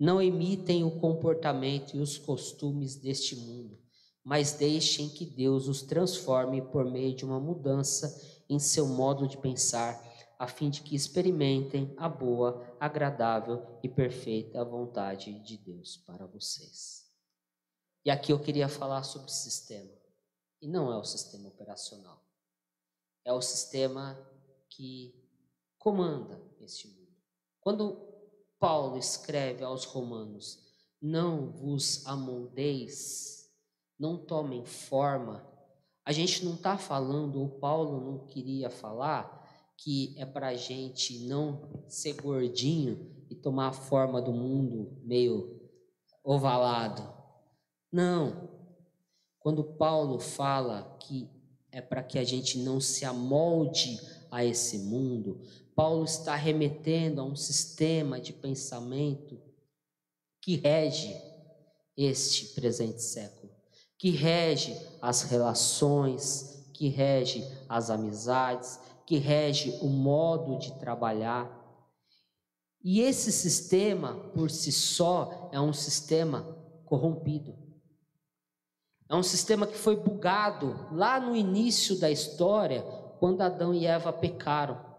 Não imitem o comportamento e os costumes deste mundo, mas deixem que Deus os transforme por meio de uma mudança em seu modo de pensar, a fim de que experimentem a boa, agradável e perfeita vontade de Deus para vocês. E aqui eu queria falar sobre sistema. E não é o sistema operacional. É o sistema que comanda este mundo. Quando Paulo escreve aos Romanos: Não vos amoldeis, não tomem forma. A gente não está falando, ou Paulo não queria falar, que é para a gente não ser gordinho e tomar a forma do mundo meio ovalado. Não. Quando Paulo fala que é para que a gente não se amolde a esse mundo, Paulo está remetendo a um sistema de pensamento que rege este presente século, que rege as relações, que rege as amizades, que rege o modo de trabalhar. E esse sistema, por si só, é um sistema corrompido. É um sistema que foi bugado lá no início da história, quando Adão e Eva pecaram.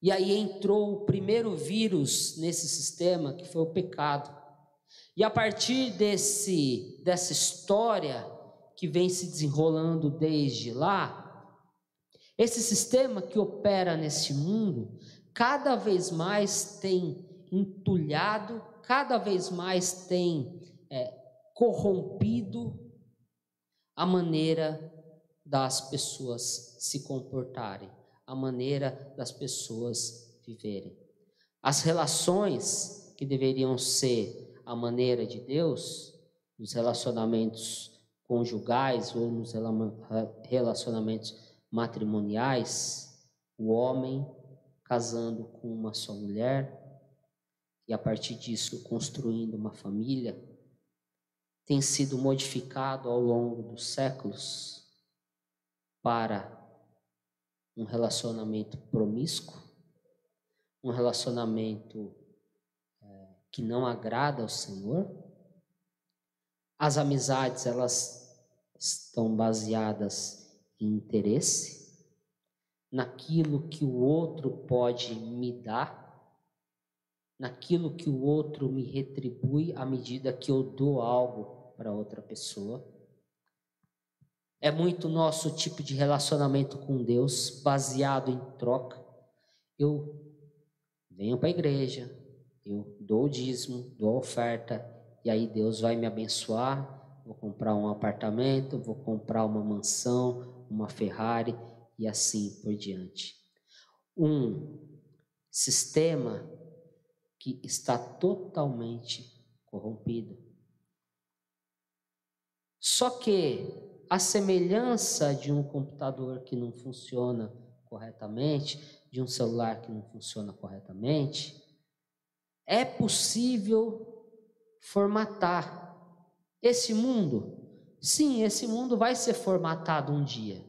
E aí entrou o primeiro vírus nesse sistema, que foi o pecado. E a partir desse dessa história que vem se desenrolando desde lá, esse sistema que opera nesse mundo, cada vez mais tem entulhado, cada vez mais tem é, corrompido a maneira das pessoas se comportarem a maneira das pessoas viverem. As relações que deveriam ser a maneira de Deus, nos relacionamentos conjugais ou nos relacionamentos matrimoniais, o homem casando com uma só mulher e a partir disso construindo uma família, tem sido modificado ao longo dos séculos para um relacionamento promíscuo, um relacionamento é, que não agrada ao Senhor. As amizades, elas estão baseadas em interesse, naquilo que o outro pode me dar, naquilo que o outro me retribui à medida que eu dou algo para outra pessoa. É muito nosso tipo de relacionamento com Deus baseado em troca. Eu venho para a igreja, eu dou o dízimo, dou a oferta, e aí Deus vai me abençoar. Vou comprar um apartamento, vou comprar uma mansão, uma Ferrari e assim por diante. Um sistema que está totalmente corrompido. Só que a semelhança de um computador que não funciona corretamente, de um celular que não funciona corretamente, é possível formatar esse mundo. Sim, esse mundo vai ser formatado um dia.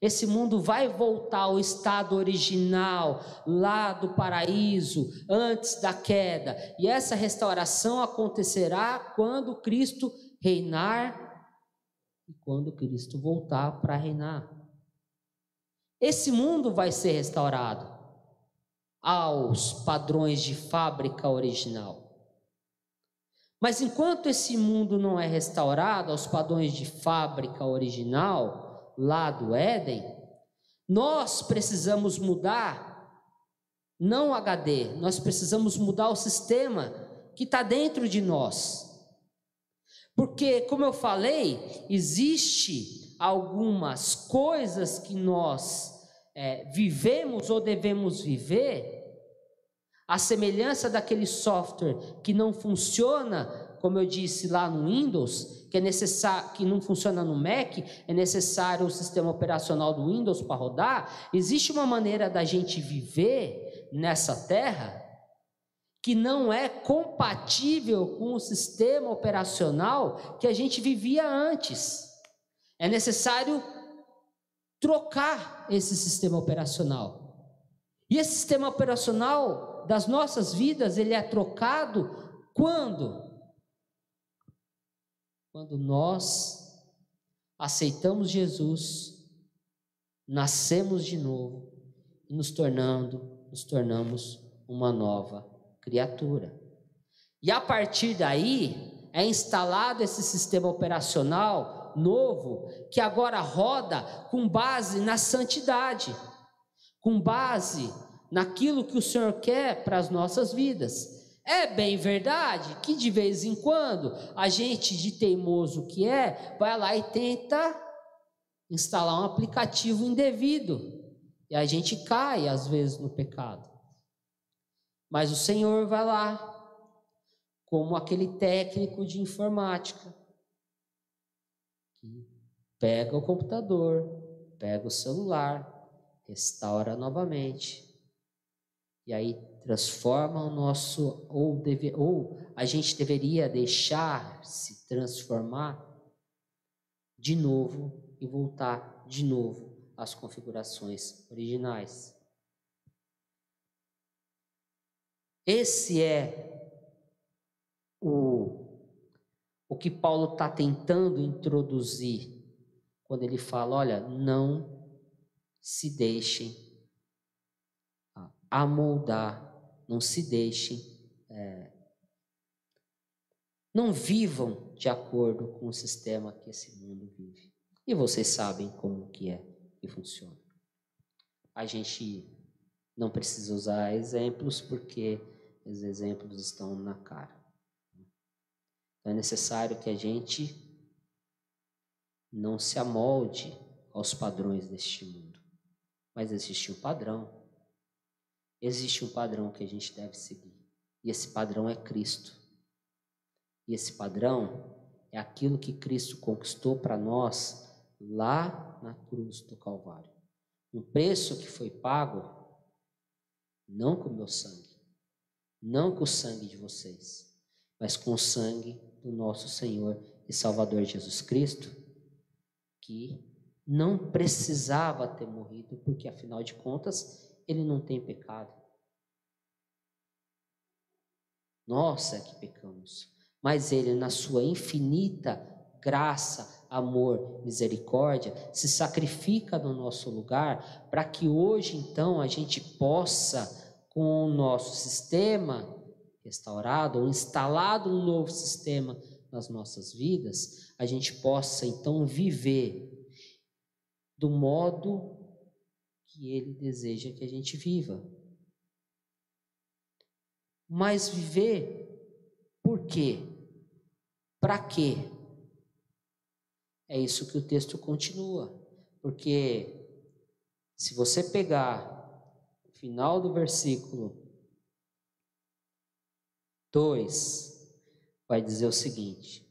Esse mundo vai voltar ao estado original, lá do paraíso, antes da queda. E essa restauração acontecerá quando Cristo reinar e quando Cristo voltar para reinar. Esse mundo vai ser restaurado aos padrões de fábrica original. Mas enquanto esse mundo não é restaurado aos padrões de fábrica original, lá do Éden, nós precisamos mudar, não HD, nós precisamos mudar o sistema que está dentro de nós. Porque, como eu falei, existe algumas coisas que nós é, vivemos ou devemos viver, a semelhança daquele software que não funciona, como eu disse lá no Windows, que é necessário, que não funciona no Mac, é necessário o sistema operacional do Windows para rodar. Existe uma maneira da gente viver nessa terra que não é compatível com o sistema operacional que a gente vivia antes. É necessário trocar esse sistema operacional. E esse sistema operacional das nossas vidas, ele é trocado Quando? Quando nós aceitamos Jesus, nascemos de novo e nos tornando, nos tornamos uma nova criatura. E a partir daí é instalado esse sistema operacional novo que agora roda com base na santidade, com base naquilo que o Senhor quer para as nossas vidas. É bem verdade que de vez em quando a gente, de teimoso que é, vai lá e tenta instalar um aplicativo indevido. E a gente cai, às vezes, no pecado. Mas o Senhor vai lá, como aquele técnico de informática, que pega o computador, pega o celular, restaura novamente. E aí transforma o nosso, ou, deve, ou a gente deveria deixar se transformar de novo e voltar de novo às configurações originais. Esse é o, o que Paulo está tentando introduzir quando ele fala: olha, não se deixem amoldar não se deixem, é, não vivam de acordo com o sistema que esse mundo vive. E vocês sabem como que é e funciona. A gente não precisa usar exemplos porque os exemplos estão na cara. Então é necessário que a gente não se amolde aos padrões deste mundo. Mas existe um padrão existe um padrão que a gente deve seguir. E esse padrão é Cristo. E esse padrão é aquilo que Cristo conquistou para nós lá na cruz do Calvário. Um preço que foi pago não com o meu sangue, não com o sangue de vocês, mas com o sangue do nosso Senhor e Salvador Jesus Cristo, que não precisava ter morrido, porque afinal de contas ele não tem pecado. Nós é que pecamos. Mas ele, na sua infinita graça, amor, misericórdia, se sacrifica no nosso lugar para que hoje, então, a gente possa, com o nosso sistema restaurado ou instalado um novo sistema nas nossas vidas, a gente possa, então, viver do modo que Ele deseja que a gente viva. Mas viver por quê? Para quê? É isso que o texto continua. Porque se você pegar final do versículo 2, vai dizer o seguinte: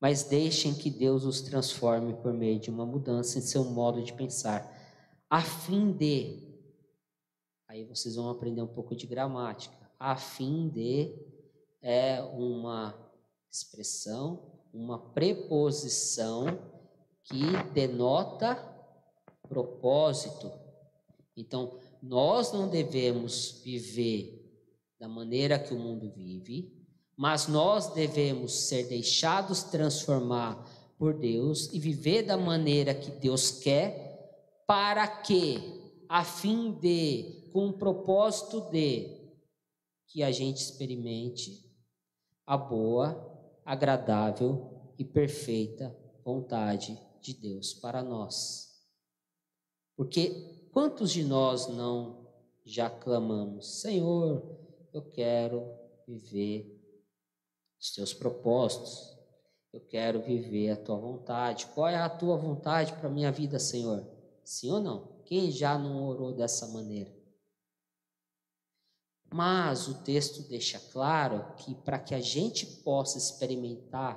Mas deixem que Deus os transforme por meio de uma mudança em seu modo de pensar a fim de. Aí vocês vão aprender um pouco de gramática. A fim de é uma expressão, uma preposição que denota propósito. Então, nós não devemos viver da maneira que o mundo vive, mas nós devemos ser deixados transformar por Deus e viver da maneira que Deus quer para que, a fim de, com o propósito de, que a gente experimente a boa, agradável e perfeita vontade de Deus para nós. Porque quantos de nós não já clamamos, Senhor, eu quero viver os teus propósitos, eu quero viver a tua vontade. Qual é a tua vontade para a minha vida, Senhor? Sim ou não? Quem já não orou dessa maneira? Mas o texto deixa claro que para que a gente possa experimentar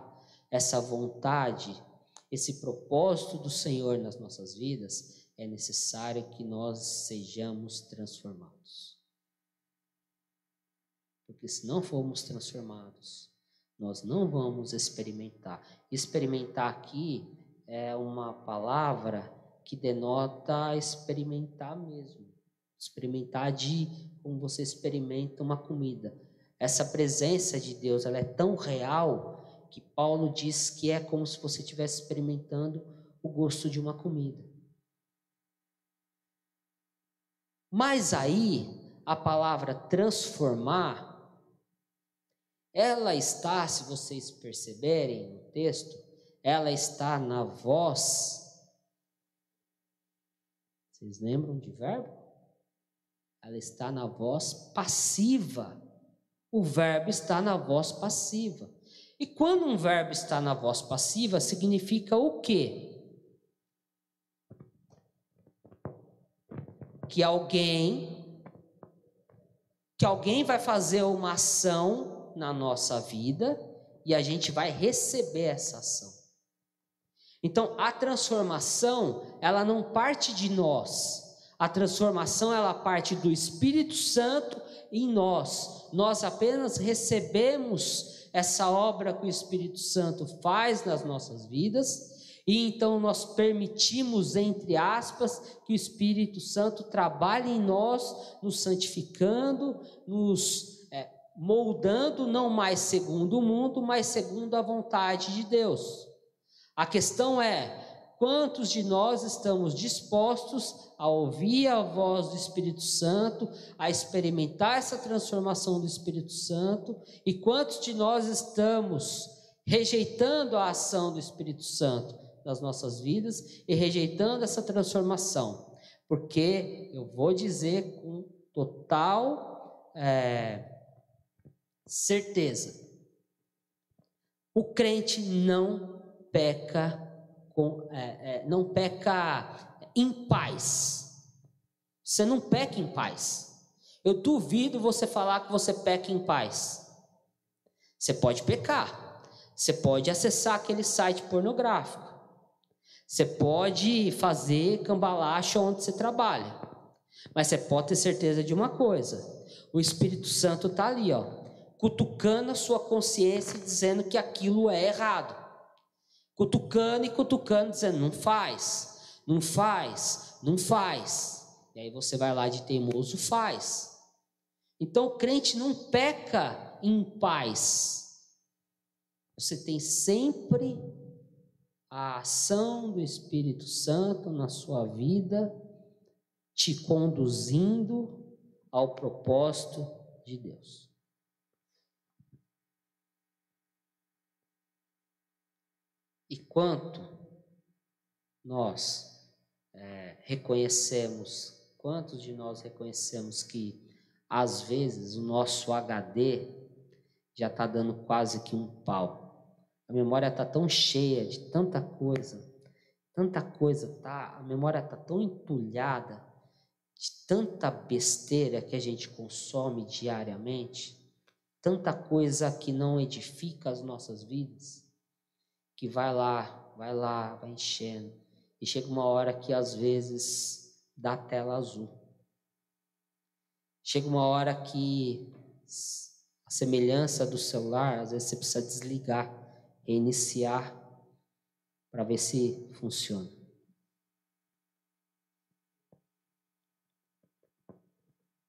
essa vontade, esse propósito do Senhor nas nossas vidas, é necessário que nós sejamos transformados. Porque se não formos transformados, nós não vamos experimentar. Experimentar aqui é uma palavra que denota experimentar mesmo. Experimentar de como você experimenta uma comida. essa presença de Deus, ela é tão real que Paulo diz que é como se você estivesse experimentando o gosto de uma comida. Mas aí, a palavra transformar, ela está, se vocês perceberem no texto, ela está na voz. Vocês lembram de verbo? Ela está na voz passiva. O verbo está na voz passiva. E quando um verbo está na voz passiva, significa o quê? Que alguém que alguém vai fazer uma ação na nossa vida e a gente vai receber essa ação. Então, a transformação, ela não parte de nós. A transformação, ela parte do Espírito Santo em nós. Nós apenas recebemos essa obra que o Espírito Santo faz nas nossas vidas. E então nós permitimos, entre aspas, que o Espírito Santo trabalhe em nós, nos santificando, nos é, moldando, não mais segundo o mundo, mas segundo a vontade de Deus. A questão é: quantos de nós estamos dispostos a ouvir a voz do Espírito Santo, a experimentar essa transformação do Espírito Santo, e quantos de nós estamos rejeitando a ação do Espírito Santo nas nossas vidas e rejeitando essa transformação? Porque eu vou dizer com total é, certeza: o crente não peca com, é, é, não peca em paz. Você não peca em paz. Eu duvido você falar que você peca em paz. Você pode pecar. Você pode acessar aquele site pornográfico. Você pode fazer cambalacho onde você trabalha. Mas você pode ter certeza de uma coisa: o Espírito Santo está ali, ó, cutucando a sua consciência e dizendo que aquilo é errado cutucando e cutucando, dizendo: não faz, não faz, não faz. E aí você vai lá de teimoso, faz. Então o crente não peca em paz. Você tem sempre a ação do Espírito Santo na sua vida, te conduzindo ao propósito de Deus. E quanto nós é, reconhecemos, quantos de nós reconhecemos que às vezes o nosso HD já está dando quase que um pau. A memória está tão cheia de tanta coisa, tanta coisa, tá? A memória está tão entulhada de tanta besteira que a gente consome diariamente, tanta coisa que não edifica as nossas vidas que vai lá, vai lá, vai enchendo. E chega uma hora que às vezes dá tela azul. Chega uma hora que a semelhança do celular, às vezes você precisa desligar, reiniciar para ver se funciona.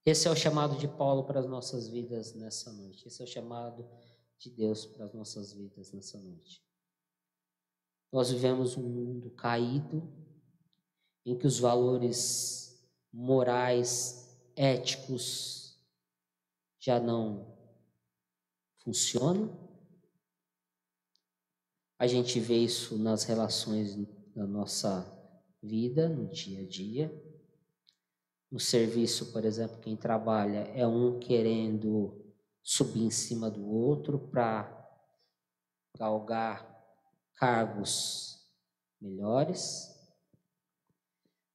Esse é o chamado de Paulo para as nossas vidas nessa noite. Esse é o chamado de Deus para as nossas vidas nessa noite. Nós vivemos um mundo caído, em que os valores morais, éticos, já não funcionam. A gente vê isso nas relações da nossa vida, no dia a dia. No serviço, por exemplo, quem trabalha é um querendo subir em cima do outro para galgar cargos melhores.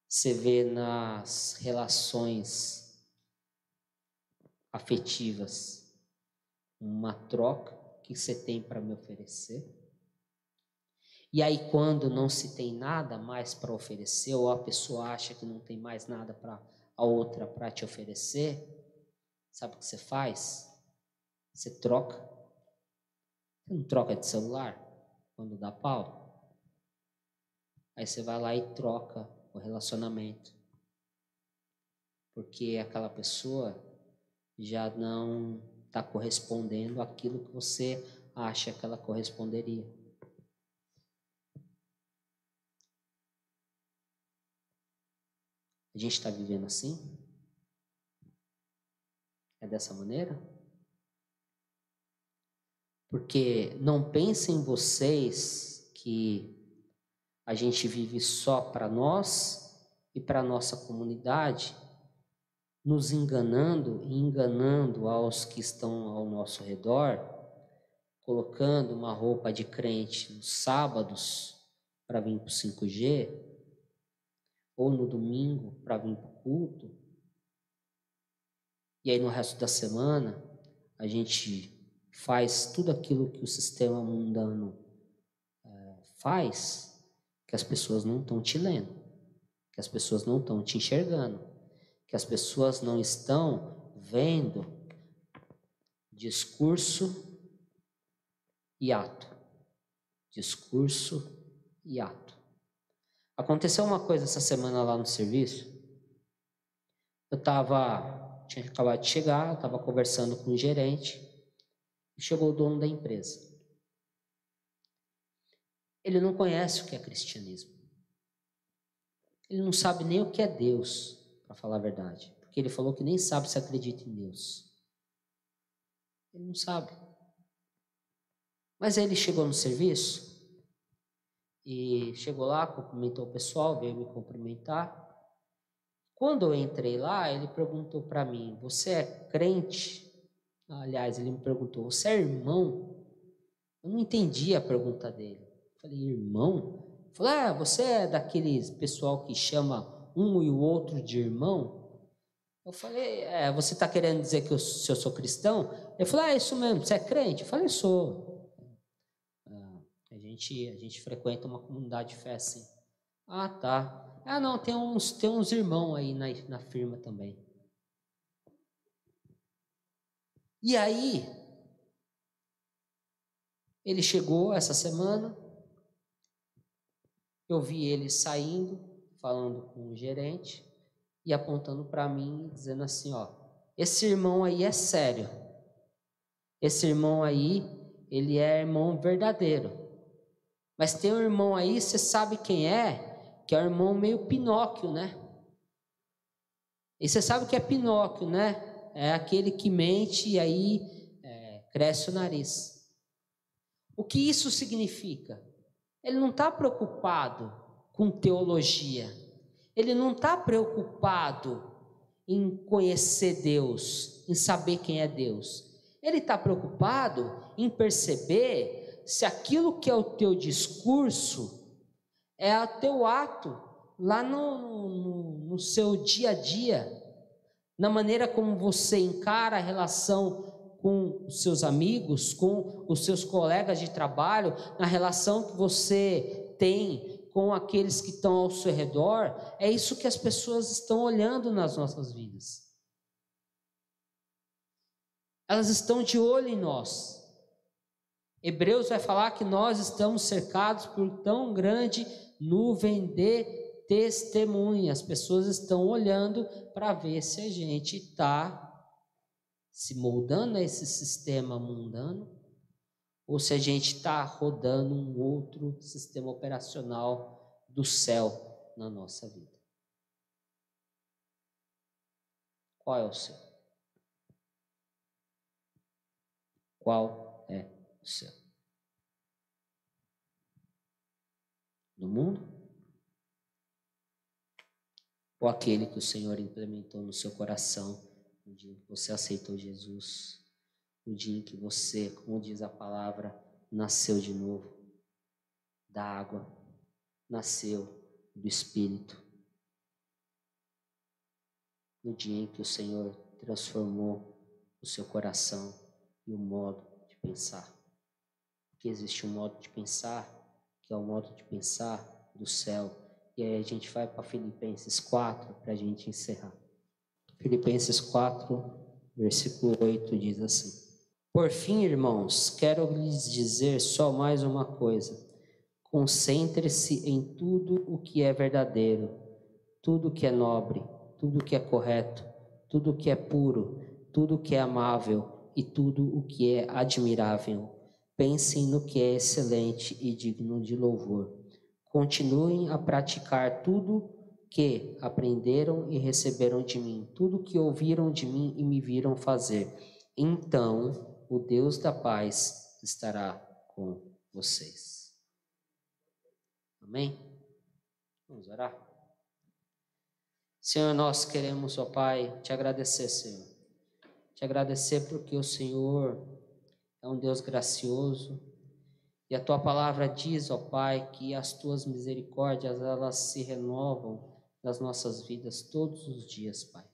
Você vê nas relações afetivas uma troca que você tem para me oferecer. E aí, quando não se tem nada mais para oferecer, ou a pessoa acha que não tem mais nada para a outra para te oferecer, sabe o que você faz? Você troca. Você não troca de celular? quando dá pau. Aí você vai lá e troca o relacionamento. Porque aquela pessoa já não está correspondendo àquilo que você acha que ela corresponderia. A gente está vivendo assim? É dessa maneira? Porque não pensem vocês que a gente vive só para nós e para nossa comunidade, nos enganando e enganando aos que estão ao nosso redor, colocando uma roupa de crente nos sábados para vir para o 5G, ou no domingo para vir para o culto, e aí no resto da semana a gente faz tudo aquilo que o sistema mundano é, faz, que as pessoas não estão te lendo, que as pessoas não estão te enxergando, que as pessoas não estão vendo discurso e ato. Discurso e ato. Aconteceu uma coisa essa semana lá no serviço. Eu estava, tinha acabado de chegar, estava conversando com o gerente e chegou o dono da empresa. Ele não conhece o que é cristianismo. Ele não sabe nem o que é Deus, para falar a verdade. Porque ele falou que nem sabe se acredita em Deus. Ele não sabe. Mas aí ele chegou no serviço e chegou lá, cumprimentou o pessoal, veio me cumprimentar. Quando eu entrei lá, ele perguntou para mim: Você é crente? Aliás, ele me perguntou: Você é irmão? Eu não entendi a pergunta dele. Falei, irmão? Falei, ah, você é daqueles pessoal que chama um e o outro de irmão? Eu falei, é, você está querendo dizer que eu, eu sou cristão? Ele falou, ah, é isso mesmo, você é crente? Eu falei, sou. A, gente, a gente frequenta uma comunidade de fé assim. Ah, tá. Ah, não, tem uns, tem uns irmãos aí na, na firma também. E aí, ele chegou essa semana, eu vi ele saindo, falando com o gerente e apontando para mim, dizendo assim: ó, esse irmão aí é sério. Esse irmão aí, ele é irmão verdadeiro. Mas tem um irmão aí, você sabe quem é? Que é o irmão meio Pinóquio, né? E você sabe que é Pinóquio, né? É aquele que mente e aí é, cresce o nariz. O que isso significa? Ele não está preocupado com teologia. Ele não está preocupado em conhecer Deus, em saber quem é Deus. Ele está preocupado em perceber se aquilo que é o teu discurso é o teu ato lá no, no, no seu dia a dia, na maneira como você encara a relação com os seus amigos, com os seus colegas de trabalho, na relação que você tem com aqueles que estão ao seu redor, é isso que as pessoas estão olhando nas nossas vidas. Elas estão de olho em nós. Hebreus vai falar que nós estamos cercados por tão grande nuvem de testemunhas. As pessoas estão olhando para ver se a gente está se moldando a esse sistema mundano, ou se a gente está rodando um outro sistema operacional do céu na nossa vida. Qual é o seu? Qual o seu? Do mundo? Ou aquele que o Senhor implementou no seu coração no dia que você aceitou Jesus, no dia em que você, como diz a palavra, nasceu de novo da água, nasceu do Espírito. No dia em que o Senhor transformou o seu coração e o modo de pensar. Existe um modo de pensar, que é o modo de pensar do céu. E aí a gente vai para Filipenses 4 para a gente encerrar. Filipenses 4, versículo 8 diz assim: Por fim, irmãos, quero lhes dizer só mais uma coisa. Concentre-se em tudo o que é verdadeiro, tudo o que é nobre, tudo o que é correto, tudo o que é puro, tudo o que é amável, e tudo o que é admirável. Pensem no que é excelente e digno de louvor. Continuem a praticar tudo que aprenderam e receberam de mim, tudo que ouviram de mim e me viram fazer. Então o Deus da paz estará com vocês. Amém? Vamos orar? Senhor, nós queremos, ó Pai, te agradecer, Senhor. Te agradecer porque o Senhor é um Deus gracioso. E a tua palavra diz, ó Pai, que as tuas misericórdias, elas se renovam nas nossas vidas todos os dias, Pai.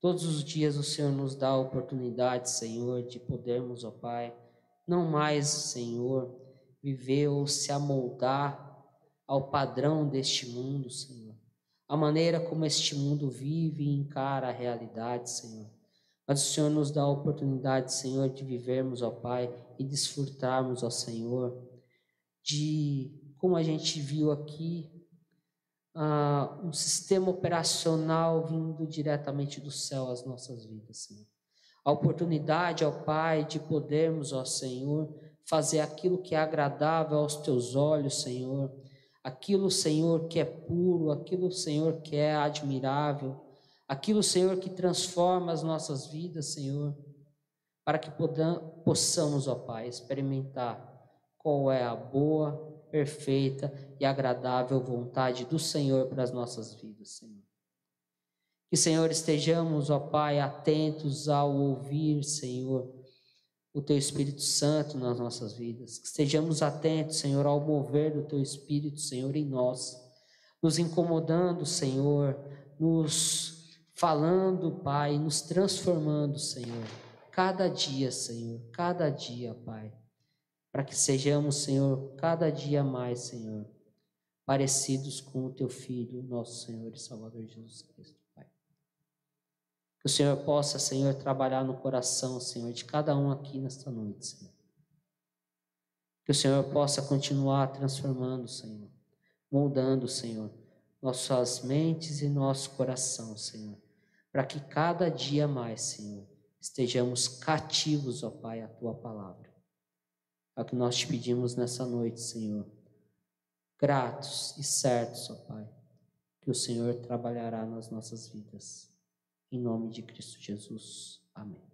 Todos os dias o Senhor nos dá a oportunidade, Senhor, de podermos, ó Pai, não mais, Senhor, viver ou se amoldar ao padrão deste mundo, Senhor. A maneira como este mundo vive e encara a realidade, Senhor. Mas o Senhor nos dá a oportunidade, Senhor, de vivermos, ó Pai, e desfrutarmos, ó Senhor, de como a gente viu aqui, uh, um sistema operacional vindo diretamente do céu às nossas vidas, Senhor. A oportunidade, ó Pai, de podermos, ó Senhor, fazer aquilo que é agradável aos teus olhos, Senhor. Aquilo, Senhor, que é puro, aquilo, Senhor, que é admirável, aquilo, Senhor, que transforma as nossas vidas, Senhor, para que possamos, ó Pai, experimentar qual é a boa, perfeita e agradável vontade do Senhor para as nossas vidas, Senhor. Que, Senhor, estejamos, ó Pai, atentos ao ouvir, Senhor, o Teu Espírito Santo nas nossas vidas. Que estejamos atentos, Senhor, ao mover do Teu Espírito, Senhor, em nós, nos incomodando, Senhor, nos falando, Pai, nos transformando, Senhor. Cada dia, Senhor, cada dia, Pai para que sejamos, Senhor, cada dia mais, Senhor, parecidos com o teu Filho, nosso Senhor e Salvador Jesus Cristo, Pai. Que o Senhor possa, Senhor, trabalhar no coração, Senhor, de cada um aqui nesta noite, Senhor. Que o Senhor possa continuar transformando, Senhor, moldando, Senhor, nossas mentes e nosso coração, Senhor, para que cada dia mais, Senhor, estejamos cativos, ó Pai, à tua palavra. É o que nós te pedimos nessa noite, Senhor. Gratos e certos, ó Pai, que o Senhor trabalhará nas nossas vidas. Em nome de Cristo Jesus. Amém.